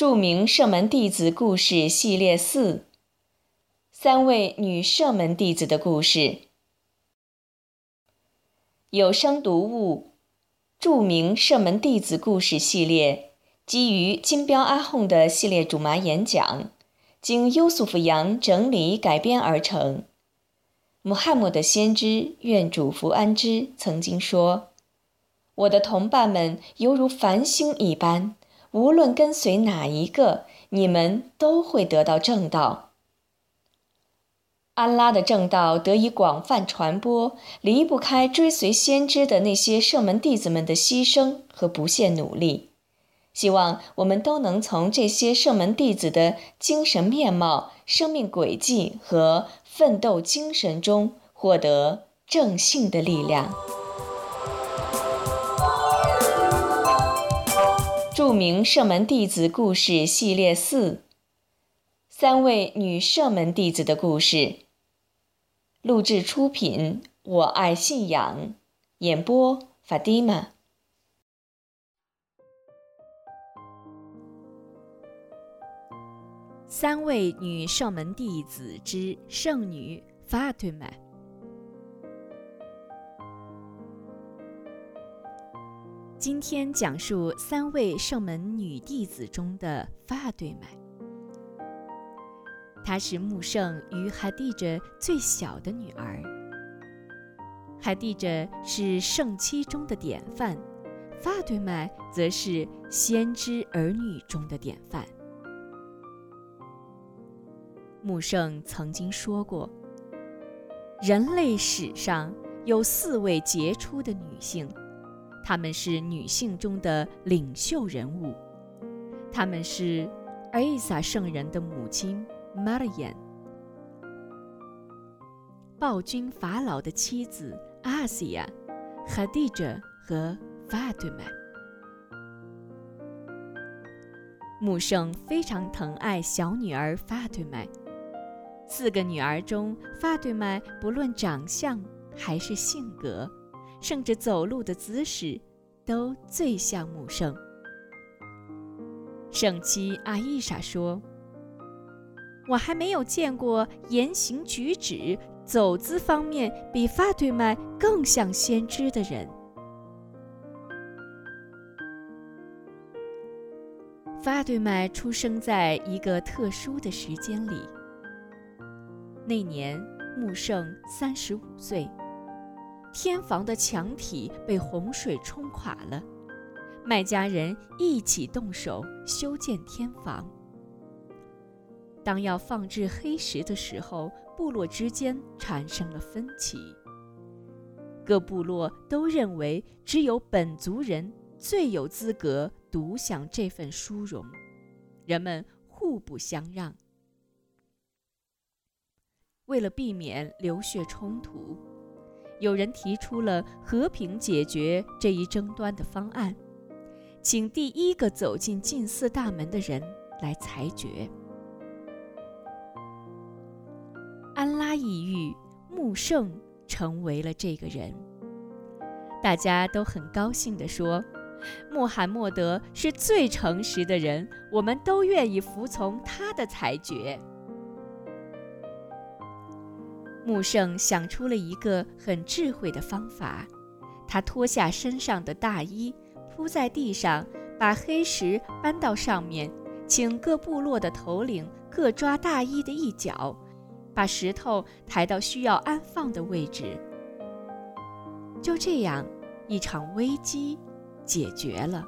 著名射门弟子故事系列四：三位女射门弟子的故事。有声读物：著名射门弟子故事系列，基于金标阿訇的系列主麻演讲，经优素福扬整理改编而成。穆罕默德先知愿主福安之曾经说：“我的同伴们犹如繁星一般。”无论跟随哪一个，你们都会得到正道。安拉的正道得以广泛传播，离不开追随先知的那些圣门弟子们的牺牲和不懈努力。希望我们都能从这些圣门弟子的精神面貌、生命轨迹和奋斗精神中获得正信的力量。著名射门弟子故事系列四：三位女射门弟子的故事。录制出品：我爱信仰，演播：法蒂玛。三位女射门弟子之圣女法蒂玛。今天讲述三位圣门女弟子中的发对麦。她是穆圣与海蒂着最小的女儿。海蒂着是圣妻中的典范，发对麦则是先知儿女中的典范。穆圣曾经说过：“人类史上有四位杰出的女性。”她们是女性中的领袖人物，她们是艾萨圣人的母亲玛利亚，暴君法老的妻子阿西亚、哈蒂哲和法对麦。穆圣非常疼爱小女儿法对麦，四个女儿中，法对麦不论长相还是性格。甚至走路的姿势，都最像母圣。圣妻阿伊莎说：“我还没有见过言行举止、走姿方面比法对麦更像先知的人。”法对麦出生在一个特殊的时间里。那年，穆圣三十五岁。天房的墙体被洪水冲垮了，麦家人一起动手修建天房。当要放置黑石的时候，部落之间产生了分歧。各部落都认为只有本族人最有资格独享这份殊荣，人们互不相让。为了避免流血冲突。有人提出了和平解决这一争端的方案，请第一个走进禁寺大门的人来裁决。安拉意欲穆圣成为了这个人，大家都很高兴地说：“穆罕默德是最诚实的人，我们都愿意服从他的裁决。”穆圣想出了一个很智慧的方法，他脱下身上的大衣，铺在地上，把黑石搬到上面，请各部落的头领各抓大衣的一角，把石头抬到需要安放的位置。就这样，一场危机解决了。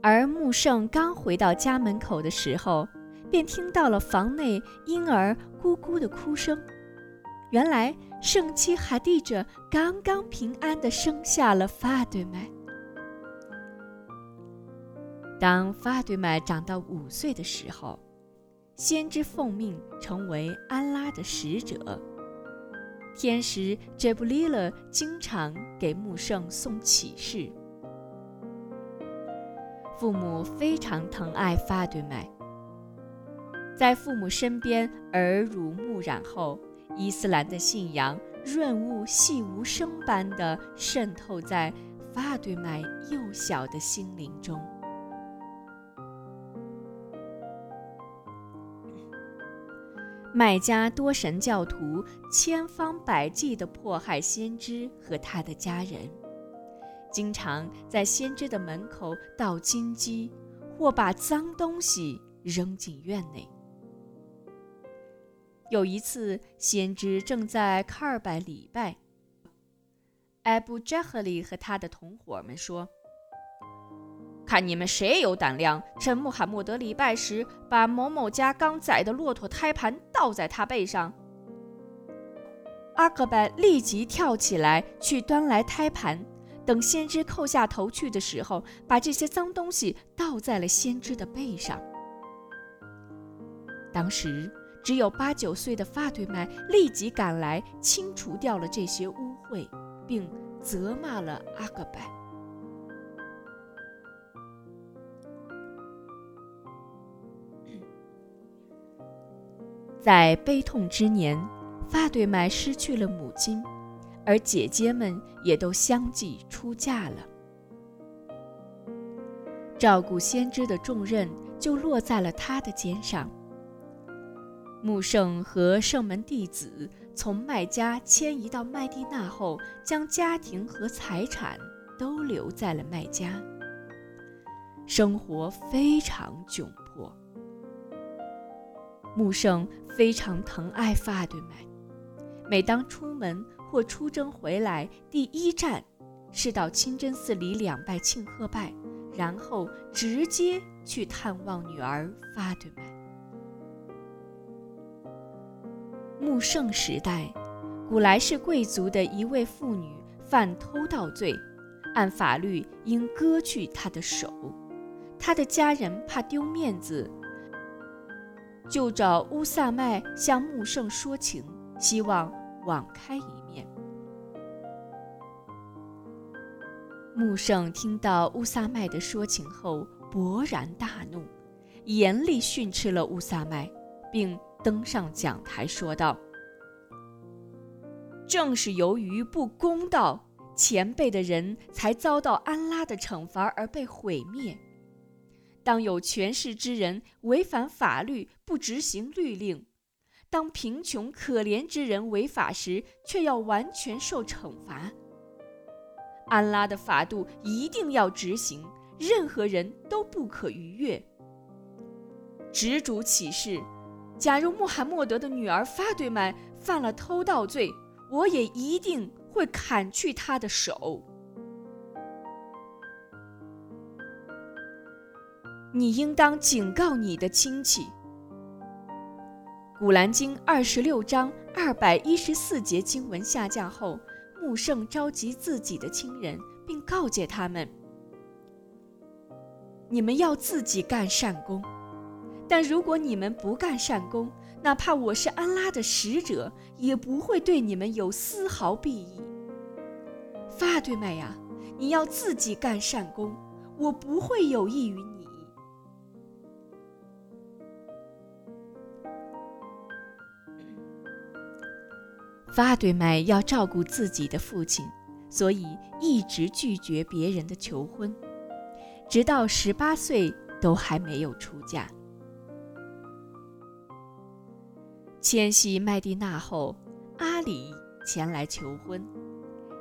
而穆圣刚回到家门口的时候，便听到了房内婴儿咕咕的哭声。原来圣妻哈蒂者刚刚平安地生下了法对麦。当法对麦长到五岁的时候，先知奉命成为安拉的使者。天使杰布利勒经常给穆圣送启示。父母非常疼爱法对麦。在父母身边耳濡目染后，伊斯兰的信仰润物细无声般地渗透在法对麦幼小的心灵中。麦加多神教徒千方百计地迫害先知和他的家人，经常在先知的门口倒金鸡，或把脏东西扔进院内。有一次，先知正在卡尔拜礼拜，艾布扎赫里和他的同伙们说。看你们谁有胆量，趁穆罕默德礼拜时，把某某家刚宰的骆驼胎盘倒在他背上。阿克拜立即跳起来去端来胎盘，等先知叩下头去的时候，把这些脏东西倒在了先知的背上。当时只有八九岁的发对麦立即赶来，清除掉了这些污秽，并责骂了阿格拜。在悲痛之年，发对麦失去了母亲，而姐姐们也都相继出嫁了。照顾先知的重任就落在了他的肩上。穆圣和圣门弟子从麦加迁移到麦地那后，将家庭和财产都留在了麦加，生活非常窘迫。穆圣非常疼爱法对麦，每当出门或出征回来，第一站是到清真寺里两拜庆贺拜，然后直接去探望女儿法对麦。穆圣时代，古来是贵族的一位妇女犯偷盗罪，按法律应割去她的手，她的家人怕丢面子。就找乌萨麦向穆圣说情，希望网开一面。穆圣听到乌萨麦的说情后，勃然大怒，严厉训斥了乌萨麦，并登上讲台说道：“正是由于不公道，前辈的人才遭到安拉的惩罚而被毁灭。”当有权势之人违反法律不执行律令，当贫穷可怜之人违法时，却要完全受惩罚。安拉的法度一定要执行，任何人都不可逾越。执主启示：假如穆罕默德的女儿法对麦犯了偷盗罪，我也一定会砍去她的手。你应当警告你的亲戚。古兰经二十六章二百一十四节经文下降后，穆圣召集自己的亲人，并告诫他们：“你们要自己干善功，但如果你们不干善功，哪怕我是安拉的使者，也不会对你们有丝毫裨益。”法对麦呀，你要自己干善功，我不会有益于你。法对麦要照顾自己的父亲，所以一直拒绝别人的求婚，直到十八岁都还没有出嫁。迁徙麦地那后，阿里前来求婚，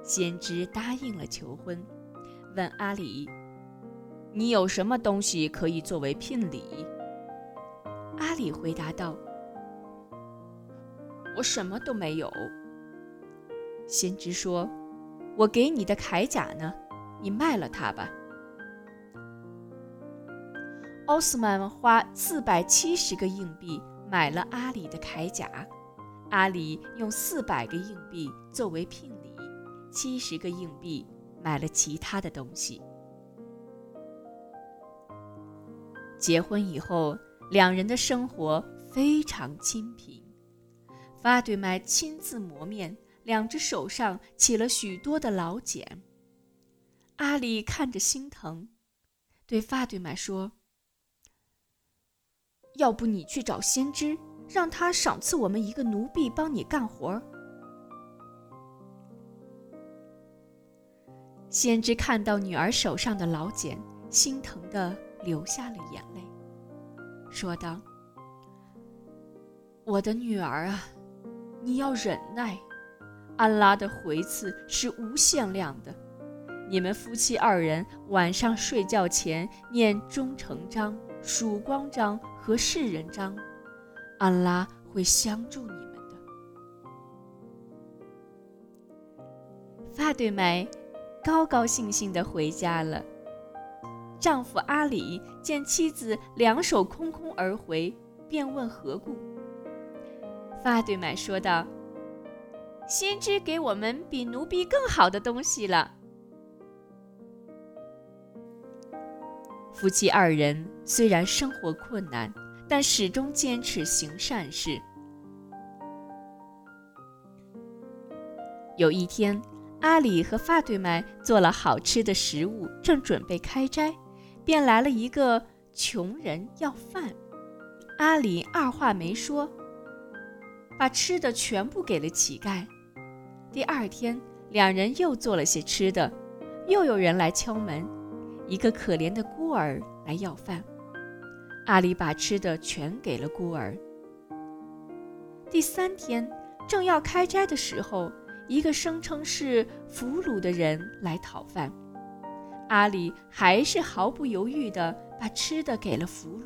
先知答应了求婚，问阿里：“你有什么东西可以作为聘礼？”阿里回答道：“我什么都没有。”先知说：“我给你的铠甲呢？你卖了它吧。”奥斯曼花四百七十个硬币买了阿里的铠甲，阿里用四百个硬币作为聘礼，七十个硬币买了其他的东西。结婚以后，两人的生活非常清贫。法对麦亲自磨面。两只手上起了许多的老茧。阿里看着心疼，对法对麦说：“要不你去找先知，让他赏赐我们一个奴婢帮你干活。”先知看到女儿手上的老茧，心疼的流下了眼泪，说道：“我的女儿啊，你要忍耐。安拉的回赐是无限量的。你们夫妻二人晚上睡觉前念忠诚章、曙光章和世人章，安拉会相助你们的。法对麦高高兴兴地回家了。丈夫阿里见妻子两手空空而回，便问何故。法对麦说道。先知给我们比奴婢更好的东西了。夫妻二人虽然生活困难，但始终坚持行善事。有一天，阿里和发对麦做了好吃的食物，正准备开斋，便来了一个穷人要饭。阿里二话没说，把吃的全部给了乞丐。第二天，两人又做了些吃的，又有人来敲门，一个可怜的孤儿来要饭。阿里把吃的全给了孤儿。第三天，正要开斋的时候，一个声称是俘虏的人来讨饭，阿里还是毫不犹豫地把吃的给了俘虏。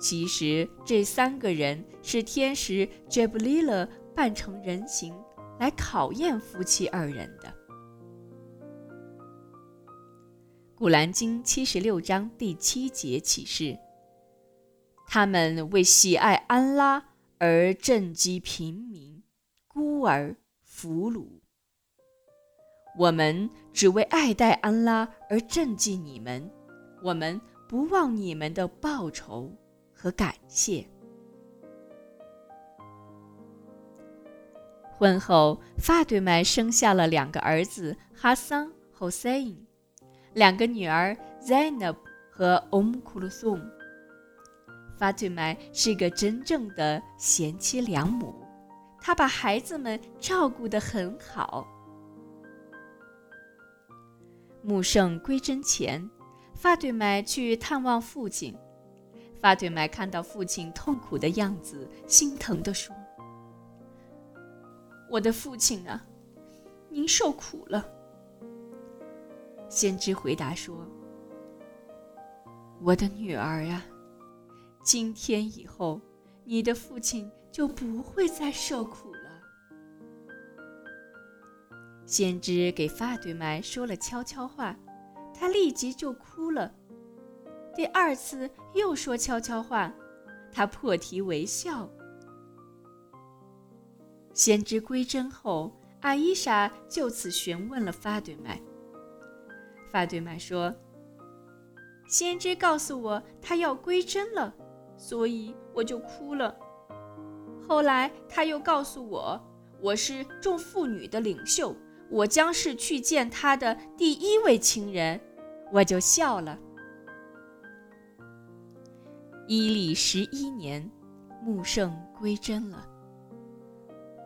其实，这三个人是天使杰布利勒。扮成人形来考验夫妻二人的。古兰经七十六章第七节启示：他们为喜爱安拉而赈济平民、孤儿、俘虏。我们只为爱戴安拉而赈济你们，我们不忘你们的报酬和感谢。婚后，法对麦生下了两个儿子哈桑、侯赛因，两个女儿 Zainab 和 Um Kulthum。法对麦是个真正的贤妻良母，她把孩子们照顾得很好。穆圣归真前，法对麦去探望父亲。法对麦看到父亲痛苦的样子，心疼地说。我的父亲啊，您受苦了。先知回答说：“我的女儿啊，今天以后，你的父亲就不会再受苦了。”先知给法对麦说了悄悄话，他立即就哭了。第二次又说悄悄话，他破涕为笑。先知归真后，阿伊莎就此询问了法对麦。法对麦说：“先知告诉我他要归真了，所以我就哭了。后来他又告诉我，我是众妇女的领袖，我将是去见他的第一位亲人，我就笑了。”伊历十一年，穆圣归真了。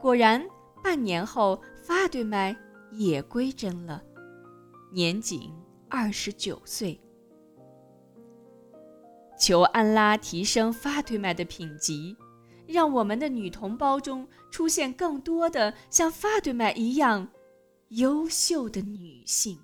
果然，半年后，法对麦也归真了，年仅二十九岁。求安拉提升法对麦的品级，让我们的女同胞中出现更多的像法对麦一样优秀的女性。